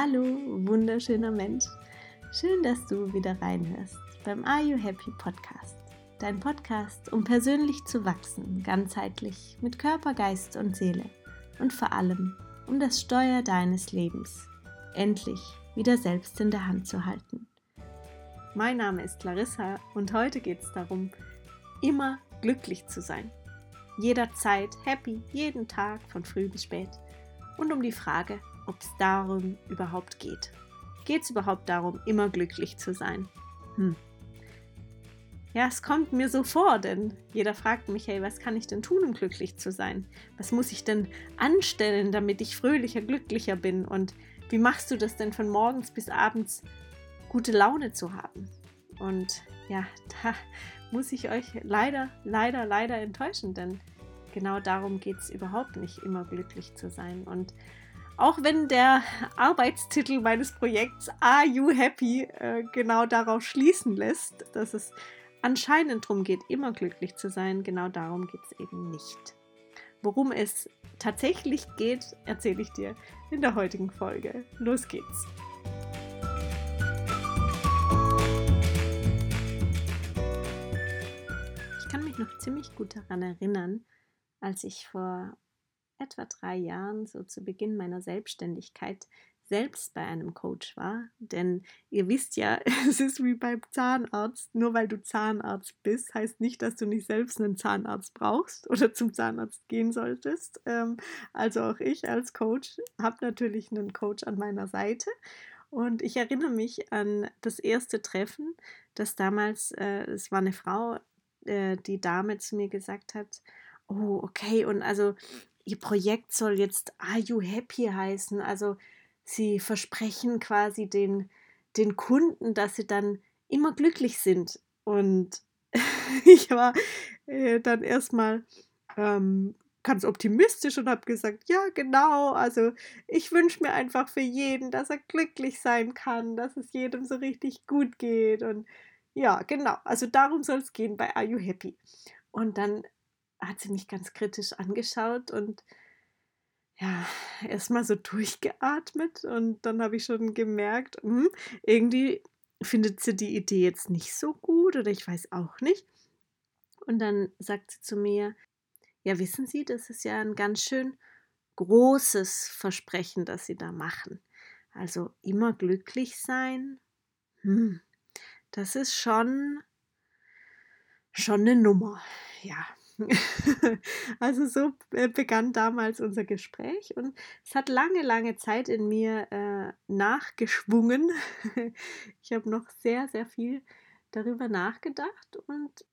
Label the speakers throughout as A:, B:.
A: Hallo, wunderschöner Mensch. Schön, dass du wieder reinhörst beim Are You Happy Podcast. Dein Podcast, um persönlich zu wachsen, ganzheitlich mit Körper, Geist und Seele. Und vor allem um das Steuer deines Lebens endlich wieder selbst in der Hand zu halten. Mein Name ist Larissa und heute geht es darum, immer glücklich zu sein. Jederzeit happy, jeden Tag von früh bis spät. Und um die Frage, ob es darum überhaupt geht. Geht es überhaupt darum, immer glücklich zu sein? Hm. Ja, es kommt mir so vor, denn jeder fragt mich, hey, was kann ich denn tun, um glücklich zu sein? Was muss ich denn anstellen, damit ich fröhlicher, glücklicher bin? Und wie machst du das denn von morgens bis abends gute Laune zu haben? Und ja, da muss ich euch leider, leider, leider enttäuschen, denn genau darum geht es überhaupt nicht, immer glücklich zu sein. Und auch wenn der Arbeitstitel meines Projekts Are You Happy äh, genau darauf schließen lässt, dass es anscheinend darum geht, immer glücklich zu sein, genau darum geht es eben nicht. Worum es tatsächlich geht, erzähle ich dir in der heutigen Folge. Los geht's! Ich kann mich noch ziemlich gut daran erinnern, als ich vor etwa drei Jahren, so zu Beginn meiner Selbstständigkeit, selbst bei einem Coach war. Denn ihr wisst ja, es ist wie beim Zahnarzt. Nur weil du Zahnarzt bist, heißt nicht, dass du nicht selbst einen Zahnarzt brauchst oder zum Zahnarzt gehen solltest. Ähm, also auch ich als Coach habe natürlich einen Coach an meiner Seite. Und ich erinnere mich an das erste Treffen, das damals, äh, es war eine Frau, äh, die Dame zu mir gesagt hat, oh, okay, und also ihr Projekt soll jetzt Are You Happy heißen. Also sie versprechen quasi den, den Kunden, dass sie dann immer glücklich sind. Und ich war äh, dann erstmal ähm, ganz optimistisch und habe gesagt, ja, genau, also ich wünsche mir einfach für jeden, dass er glücklich sein kann, dass es jedem so richtig gut geht. Und ja, genau, also darum soll es gehen bei Are You Happy? Und dann hat sie mich ganz kritisch angeschaut und ja, erstmal so durchgeatmet und dann habe ich schon gemerkt, hm, irgendwie findet sie die Idee jetzt nicht so gut oder ich weiß auch nicht. Und dann sagt sie zu mir, ja, wissen Sie, das ist ja ein ganz schön großes Versprechen, das Sie da machen. Also immer glücklich sein, hm, das ist schon, schon eine Nummer. Ja, also so begann damals unser Gespräch und es hat lange, lange Zeit in mir äh, nachgeschwungen. ich habe noch sehr, sehr viel darüber nachgedacht und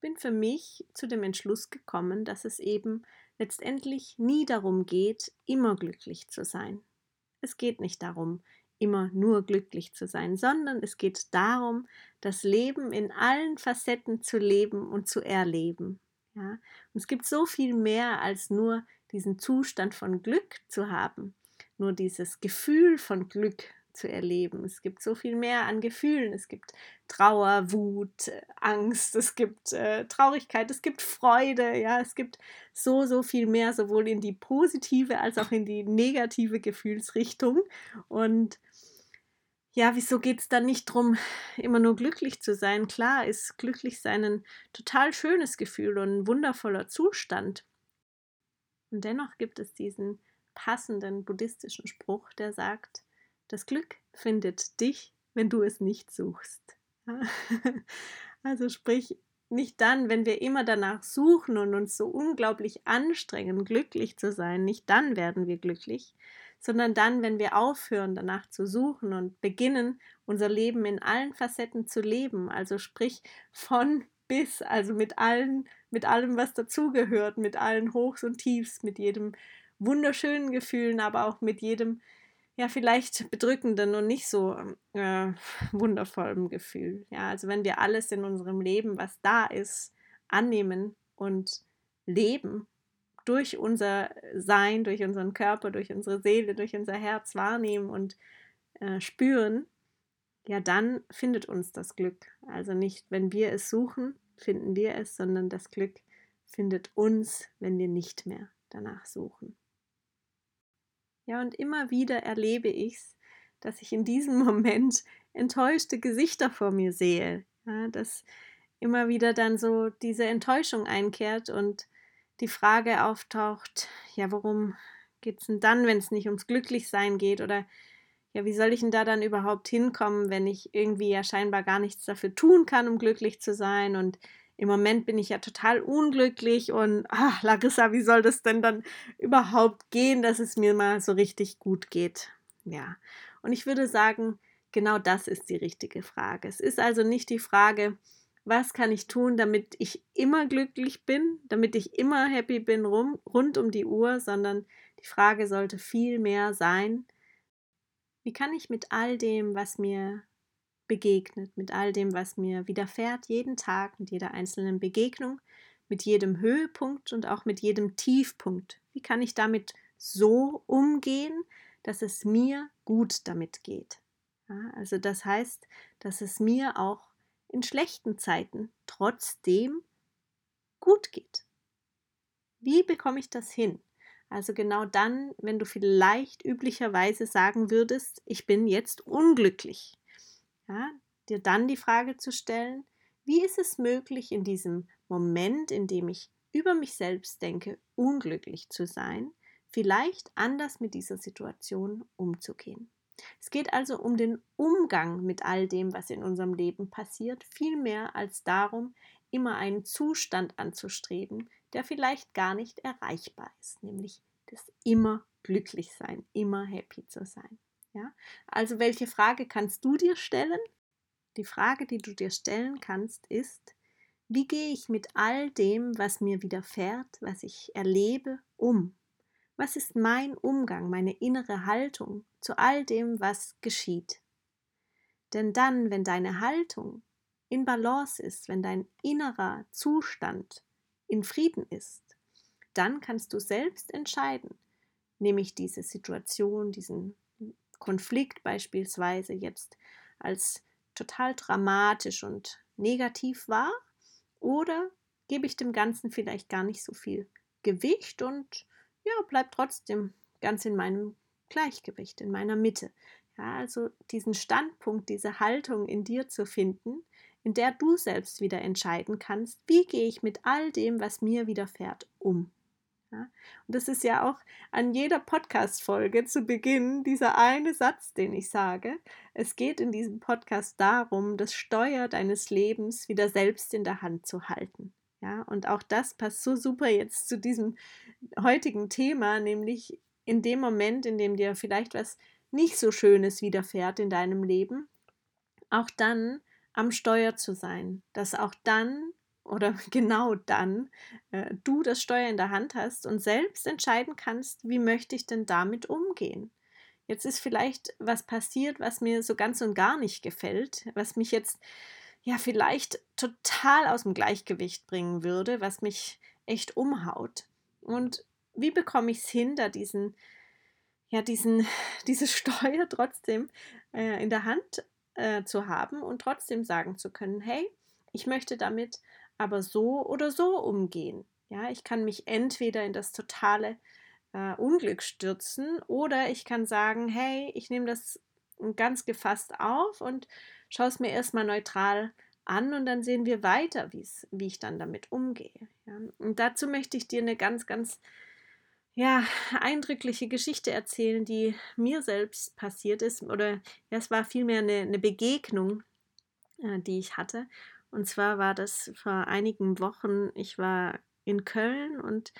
A: bin für mich zu dem Entschluss gekommen, dass es eben letztendlich nie darum geht, immer glücklich zu sein. Es geht nicht darum, immer nur glücklich zu sein, sondern es geht darum, das Leben in allen Facetten zu leben und zu erleben. Ja? Und es gibt so viel mehr als nur diesen Zustand von Glück zu haben, nur dieses Gefühl von Glück zu erleben. Es gibt so viel mehr an Gefühlen. Es gibt Trauer, Wut, Angst, es gibt äh, Traurigkeit, es gibt Freude, ja, es gibt so, so viel mehr, sowohl in die positive als auch in die negative Gefühlsrichtung. Und ja, wieso geht es dann nicht darum, immer nur glücklich zu sein? Klar ist glücklich sein ein total schönes Gefühl und ein wundervoller Zustand. Und dennoch gibt es diesen passenden buddhistischen Spruch, der sagt, das Glück findet dich, wenn du es nicht suchst. Also sprich, nicht dann, wenn wir immer danach suchen und uns so unglaublich anstrengen, glücklich zu sein, nicht dann werden wir glücklich, sondern dann, wenn wir aufhören, danach zu suchen und beginnen, unser Leben in allen Facetten zu leben, also sprich von bis, also mit allen, mit allem, was dazugehört, mit allen Hochs und Tiefs, mit jedem wunderschönen Gefühlen, aber auch mit jedem, ja, vielleicht bedrückenden und nicht so äh, wundervollen Gefühl. Ja, also wenn wir alles in unserem Leben, was da ist, annehmen und leben durch unser Sein, durch unseren Körper, durch unsere Seele, durch unser Herz wahrnehmen und äh, spüren, ja, dann findet uns das Glück. Also nicht, wenn wir es suchen, finden wir es, sondern das Glück findet uns, wenn wir nicht mehr danach suchen. Ja, und immer wieder erlebe ich es, dass ich in diesem Moment enttäuschte Gesichter vor mir sehe. Ja, dass immer wieder dann so diese Enttäuschung einkehrt und die Frage auftaucht, ja, worum geht es denn dann, wenn es nicht ums Glücklichsein geht? Oder ja, wie soll ich denn da dann überhaupt hinkommen, wenn ich irgendwie ja scheinbar gar nichts dafür tun kann, um glücklich zu sein? Und im Moment bin ich ja total unglücklich und ach, Larissa, wie soll das denn dann überhaupt gehen, dass es mir mal so richtig gut geht? Ja, und ich würde sagen, genau das ist die richtige Frage. Es ist also nicht die Frage, was kann ich tun, damit ich immer glücklich bin, damit ich immer happy bin rum, rund um die Uhr, sondern die Frage sollte viel mehr sein, wie kann ich mit all dem, was mir begegnet, mit all dem, was mir widerfährt, jeden Tag, mit jeder einzelnen Begegnung, mit jedem Höhepunkt und auch mit jedem Tiefpunkt, wie kann ich damit so umgehen, dass es mir gut damit geht? Ja, also das heißt, dass es mir auch in schlechten Zeiten trotzdem gut geht. Wie bekomme ich das hin? Also genau dann, wenn du vielleicht üblicherweise sagen würdest, ich bin jetzt unglücklich. Ja, dir dann die Frage zu stellen, wie ist es möglich, in diesem Moment, in dem ich über mich selbst denke, unglücklich zu sein, vielleicht anders mit dieser Situation umzugehen. Es geht also um den Umgang mit all dem, was in unserem Leben passiert, viel mehr als darum, immer einen Zustand anzustreben, der vielleicht gar nicht erreichbar ist, nämlich das immer glücklich sein, immer happy zu sein. Ja? Also welche Frage kannst du dir stellen? Die Frage, die du dir stellen kannst, ist, wie gehe ich mit all dem, was mir widerfährt, was ich erlebe, um? Was ist mein Umgang, meine innere Haltung zu all dem, was geschieht? Denn dann, wenn deine Haltung in Balance ist, wenn dein innerer Zustand in Frieden ist, dann kannst du selbst entscheiden, nehme ich diese Situation, diesen Konflikt beispielsweise jetzt als total dramatisch und negativ wahr oder gebe ich dem Ganzen vielleicht gar nicht so viel Gewicht und ja, bleib trotzdem ganz in meinem Gleichgewicht, in meiner Mitte. Ja, also diesen Standpunkt, diese Haltung in dir zu finden, in der du selbst wieder entscheiden kannst, wie gehe ich mit all dem, was mir widerfährt, um. Ja, und das ist ja auch an jeder Podcast-Folge zu Beginn dieser eine Satz, den ich sage. Es geht in diesem Podcast darum, das Steuer deines Lebens wieder selbst in der Hand zu halten. Ja, und auch das passt so super jetzt zu diesem heutigen Thema, nämlich in dem Moment, in dem dir vielleicht was nicht so Schönes widerfährt in deinem Leben, auch dann am Steuer zu sein, dass auch dann oder genau dann äh, du das Steuer in der Hand hast und selbst entscheiden kannst, wie möchte ich denn damit umgehen. Jetzt ist vielleicht was passiert, was mir so ganz und gar nicht gefällt, was mich jetzt ja vielleicht total aus dem Gleichgewicht bringen würde, was mich echt umhaut. Und wie bekomme ich es hin, da diesen, ja, diesen, diese Steuer trotzdem äh, in der Hand äh, zu haben und trotzdem sagen zu können, hey, ich möchte damit aber so oder so umgehen. Ja, ich kann mich entweder in das totale äh, Unglück stürzen oder ich kann sagen, hey, ich nehme das ganz gefasst auf und schaue es mir erstmal neutral an und dann sehen wir weiter, wie ich dann damit umgehe. Ja. Und dazu möchte ich dir eine ganz, ganz ja, eindrückliche Geschichte erzählen, die mir selbst passiert ist. Oder ja, es war vielmehr eine, eine Begegnung, äh, die ich hatte. Und zwar war das vor einigen Wochen, ich war in Köln und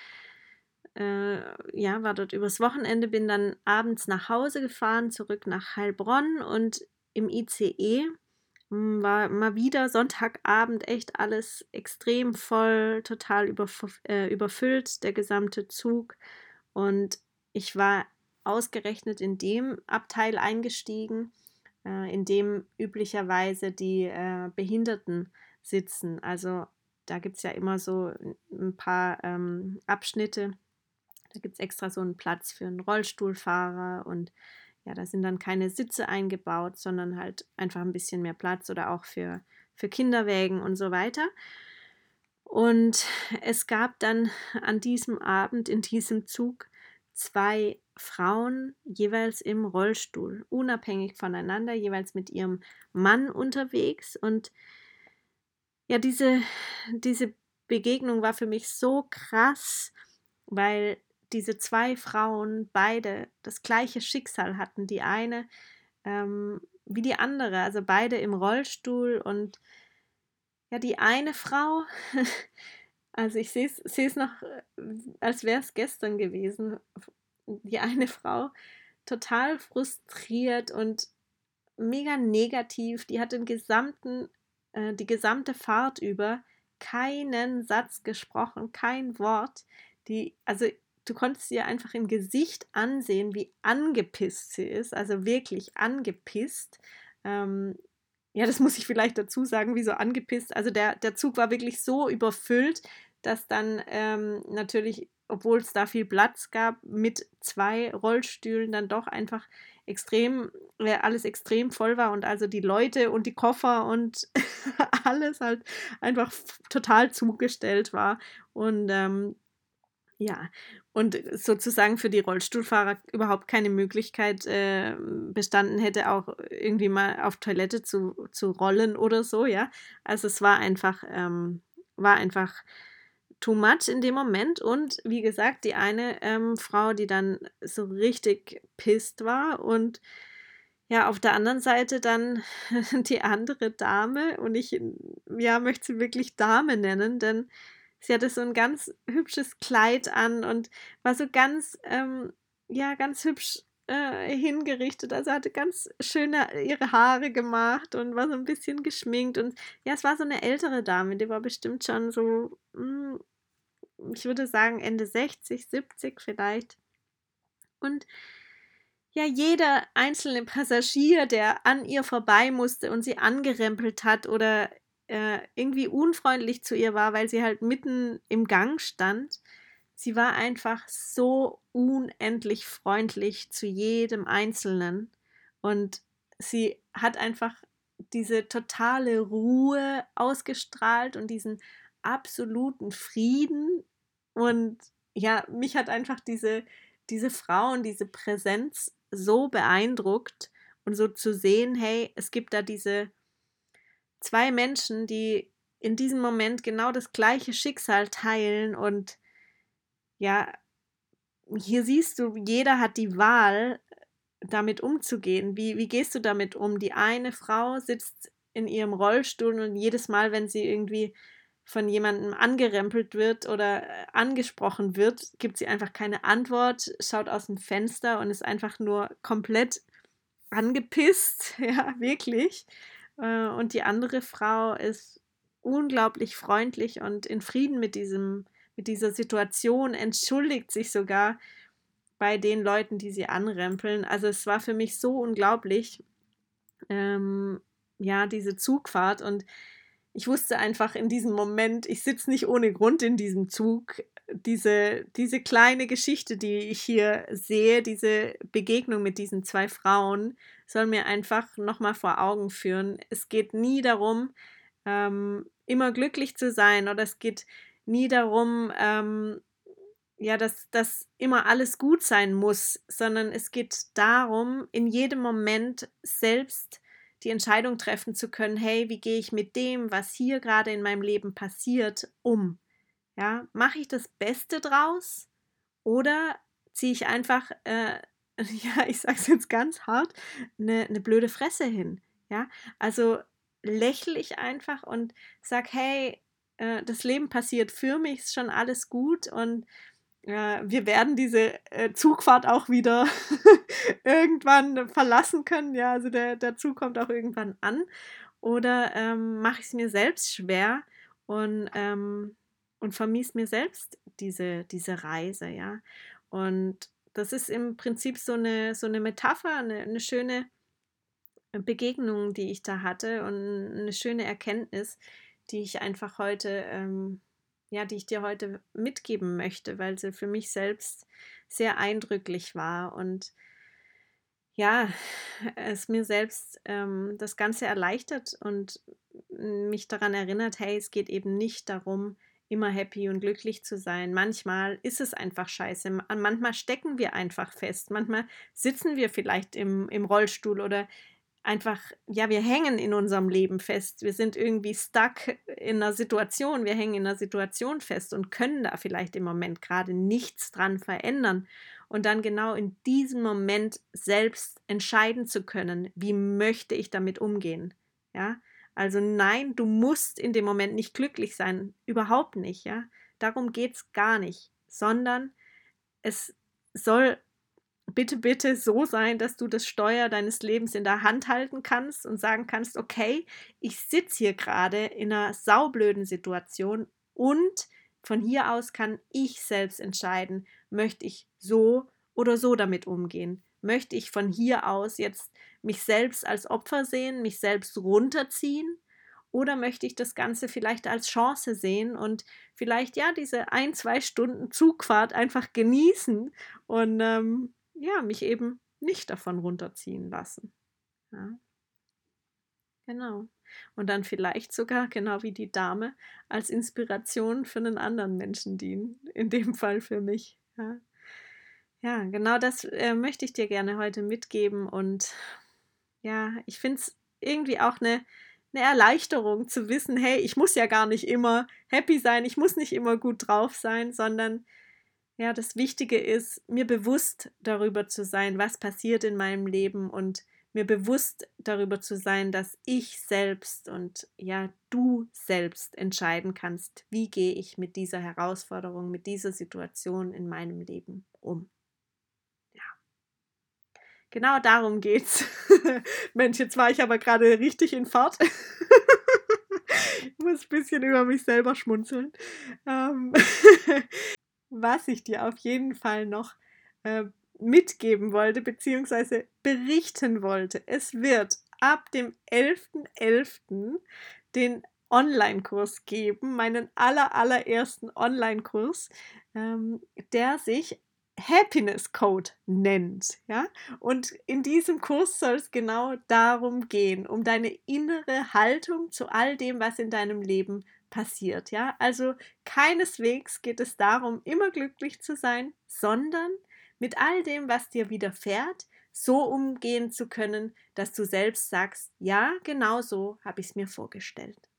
A: äh, ja, war dort übers Wochenende, bin dann abends nach Hause gefahren, zurück nach Heilbronn und im ICE hm, war mal wieder Sonntagabend echt alles extrem voll, total überf äh, überfüllt, der gesamte Zug. Und ich war ausgerechnet in dem Abteil eingestiegen, äh, in dem üblicherweise die äh, Behinderten sitzen. Also da gibt es ja immer so ein paar ähm, Abschnitte. Da gibt es extra so einen Platz für einen Rollstuhlfahrer und ja, da sind dann keine Sitze eingebaut, sondern halt einfach ein bisschen mehr Platz oder auch für, für Kinderwägen und so weiter. Und es gab dann an diesem Abend in diesem Zug zwei Frauen jeweils im Rollstuhl, unabhängig voneinander, jeweils mit ihrem Mann unterwegs. Und ja, diese, diese Begegnung war für mich so krass, weil diese zwei Frauen beide das gleiche Schicksal hatten. Die eine ähm, wie die andere, also beide im Rollstuhl und ja, die eine Frau, also ich sehe es noch, äh, als wäre es gestern gewesen, die eine Frau total frustriert und mega negativ, die hat den gesamten, äh, die gesamte Fahrt über keinen Satz gesprochen, kein Wort. Die, also du konntest ihr einfach im Gesicht ansehen, wie angepisst sie ist, also wirklich angepisst. Ähm, ja, das muss ich vielleicht dazu sagen, wieso angepisst. Also der, der Zug war wirklich so überfüllt, dass dann ähm, natürlich, obwohl es da viel Platz gab, mit zwei Rollstühlen dann doch einfach extrem, äh, alles extrem voll war und also die Leute und die Koffer und alles halt einfach total zugestellt war. Und ähm, ja, und sozusagen für die Rollstuhlfahrer überhaupt keine Möglichkeit äh, bestanden hätte, auch irgendwie mal auf Toilette zu, zu rollen oder so, ja. Also es war einfach, ähm, war einfach too much in dem Moment. Und wie gesagt, die eine ähm, Frau, die dann so richtig pisst war und ja, auf der anderen Seite dann die andere Dame und ich ja, möchte sie wirklich Dame nennen, denn Sie hatte so ein ganz hübsches Kleid an und war so ganz, ähm, ja, ganz hübsch äh, hingerichtet. Also hatte ganz schöne äh, ihre Haare gemacht und war so ein bisschen geschminkt. Und ja, es war so eine ältere Dame, die war bestimmt schon so, mh, hm, ich würde sagen, Ende 60, 70 vielleicht. Und ja, jeder einzelne Passagier, der an ihr vorbei musste und sie angerempelt hat oder äh, irgendwie unfreundlich zu ihr war, weil sie halt mitten im Gang stand. Sie war einfach so unendlich freundlich zu jedem Einzelnen und sie hat einfach diese totale Ruhe ausgestrahlt und diesen absoluten Frieden. Und ja, mich hat einfach diese, diese Frau und diese Präsenz so beeindruckt und so zu sehen, hey, es gibt da diese zwei Menschen, die in diesem Moment genau das gleiche Schicksal teilen und ja, hier siehst du, jeder hat die Wahl, damit umzugehen. Wie, wie gehst du damit um? Die eine Frau sitzt in ihrem Rollstuhl und jedes Mal, wenn sie irgendwie von jemandem angerempelt wird oder äh, angesprochen wird, gibt sie einfach keine Antwort, schaut aus dem Fenster und ist einfach nur komplett angepisst, ja, wirklich. Äh, und die andere Frau ist unglaublich freundlich und in Frieden mit diesem, mit dieser Situation, entschuldigt sich sogar bei den Leuten, die sie anrempeln. Also es war für mich so unglaublich, ähm, ja, diese Zugfahrt und ich wusste einfach in diesem Moment, ich sitze nicht ohne Grund in diesem Zug. Diese, diese kleine Geschichte, die ich hier sehe, diese Begegnung mit diesen zwei Frauen, soll mir einfach nochmal vor Augen führen. Es geht nie darum, ähm, immer glücklich zu sein oder es geht nie darum, ähm, ja, dass, dass immer alles gut sein muss, sondern es geht darum, in jedem Moment selbst die Entscheidung treffen zu können, hey, wie gehe ich mit dem, was hier gerade in meinem Leben passiert, um? Ja, mache ich das Beste draus oder ziehe ich einfach äh, ja, ich sage es jetzt ganz hart, eine, eine blöde Fresse hin. Ja, also lächle ich einfach und sag, hey, äh, das Leben passiert für mich, ist schon alles gut und äh, wir werden diese äh, Zugfahrt auch wieder irgendwann verlassen können. Ja, also der, der Zug kommt auch irgendwann an. Oder ähm, mache ich es mir selbst schwer und, ähm, und vermies mir selbst diese, diese Reise, ja. Und das ist im Prinzip so eine, so eine Metapher, eine, eine schöne Begegnung, die ich da hatte und eine schöne Erkenntnis, die ich einfach heute, ähm, ja, die ich dir heute mitgeben möchte, weil sie für mich selbst sehr eindrücklich war und ja, es mir selbst ähm, das Ganze erleichtert und mich daran erinnert, hey, es geht eben nicht darum, immer happy und glücklich zu sein. Manchmal ist es einfach scheiße. Manchmal stecken wir einfach fest. Manchmal sitzen wir vielleicht im, im Rollstuhl oder einfach, ja, wir hängen in unserem Leben fest. Wir sind irgendwie stuck in einer Situation. Wir hängen in einer Situation fest und können da vielleicht im Moment gerade nichts dran verändern. Und dann genau in diesem Moment selbst entscheiden zu können, wie möchte ich damit umgehen. Ja, also nein, du musst in dem Moment nicht glücklich sein. Überhaupt nicht, ja. Darum geht es gar nicht. Sondern es soll bitte, bitte so sein, dass du das Steuer deines Lebens in der Hand halten kannst und sagen kannst, okay, ich sitze hier gerade in einer saublöden Situation und von hier aus kann ich selbst entscheiden, möchte ich so oder so damit umgehen. Möchte ich von hier aus jetzt mich selbst als Opfer sehen, mich selbst runterziehen? Oder möchte ich das Ganze vielleicht als Chance sehen und vielleicht ja diese ein, zwei Stunden Zugfahrt einfach genießen und ähm, ja, mich eben nicht davon runterziehen lassen. Ja. Genau. Und dann vielleicht sogar, genau wie die Dame, als Inspiration für einen anderen Menschen dienen. In dem Fall für mich. Ja, ja genau das äh, möchte ich dir gerne heute mitgeben. Und ja, ich finde es irgendwie auch eine, eine Erleichterung zu wissen, hey, ich muss ja gar nicht immer happy sein, ich muss nicht immer gut drauf sein, sondern ja, das Wichtige ist, mir bewusst darüber zu sein, was passiert in meinem Leben und mir bewusst darüber zu sein, dass ich selbst und ja, du selbst entscheiden kannst, wie gehe ich mit dieser Herausforderung, mit dieser Situation in meinem Leben um. Genau darum geht's. Mensch, jetzt war ich aber gerade richtig in Fahrt. ich muss ein bisschen über mich selber schmunzeln. Ähm was ich dir auf jeden Fall noch äh, mitgeben wollte, beziehungsweise berichten wollte. Es wird ab dem 11.11. .11. den Online-Kurs geben, meinen aller, allerersten Online-Kurs, ähm, der sich Happiness Code nennt, ja? Und in diesem Kurs soll es genau darum gehen, um deine innere Haltung zu all dem, was in deinem Leben passiert, ja? Also keineswegs geht es darum, immer glücklich zu sein, sondern mit all dem, was dir widerfährt, so umgehen zu können, dass du selbst sagst, ja, genau so habe ich es mir vorgestellt.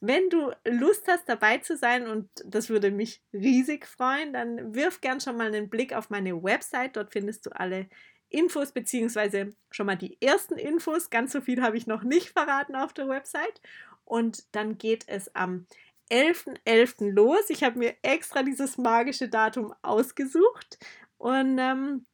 A: Wenn du Lust hast, dabei zu sein, und das würde mich riesig freuen, dann wirf gern schon mal einen Blick auf meine Website. Dort findest du alle Infos, beziehungsweise schon mal die ersten Infos. Ganz so viel habe ich noch nicht verraten auf der Website. Und dann geht es am 11.11. .11. los. Ich habe mir extra dieses magische Datum ausgesucht. Und ähm,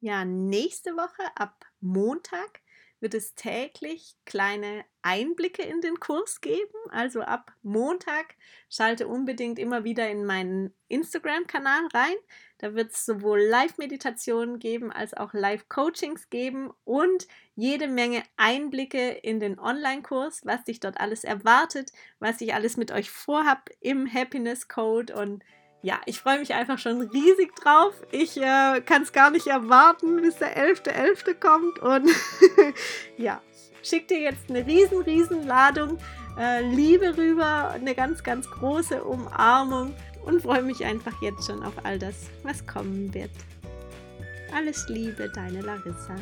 A: ja, nächste Woche ab Montag wird es täglich kleine Einblicke in den Kurs geben. Also ab Montag schalte unbedingt immer wieder in meinen Instagram-Kanal rein. Da wird es sowohl Live-Meditationen geben als auch Live-Coachings geben und jede Menge Einblicke in den Online-Kurs, was dich dort alles erwartet, was ich alles mit euch vorhab im Happiness Code und ja, ich freue mich einfach schon riesig drauf. Ich äh, kann es gar nicht erwarten, bis der 11.11. .11. kommt. Und ja, schick dir jetzt eine riesen, riesen Ladung äh, Liebe rüber, eine ganz, ganz große Umarmung und freue mich einfach jetzt schon auf all das, was kommen wird. Alles Liebe, deine Larissa.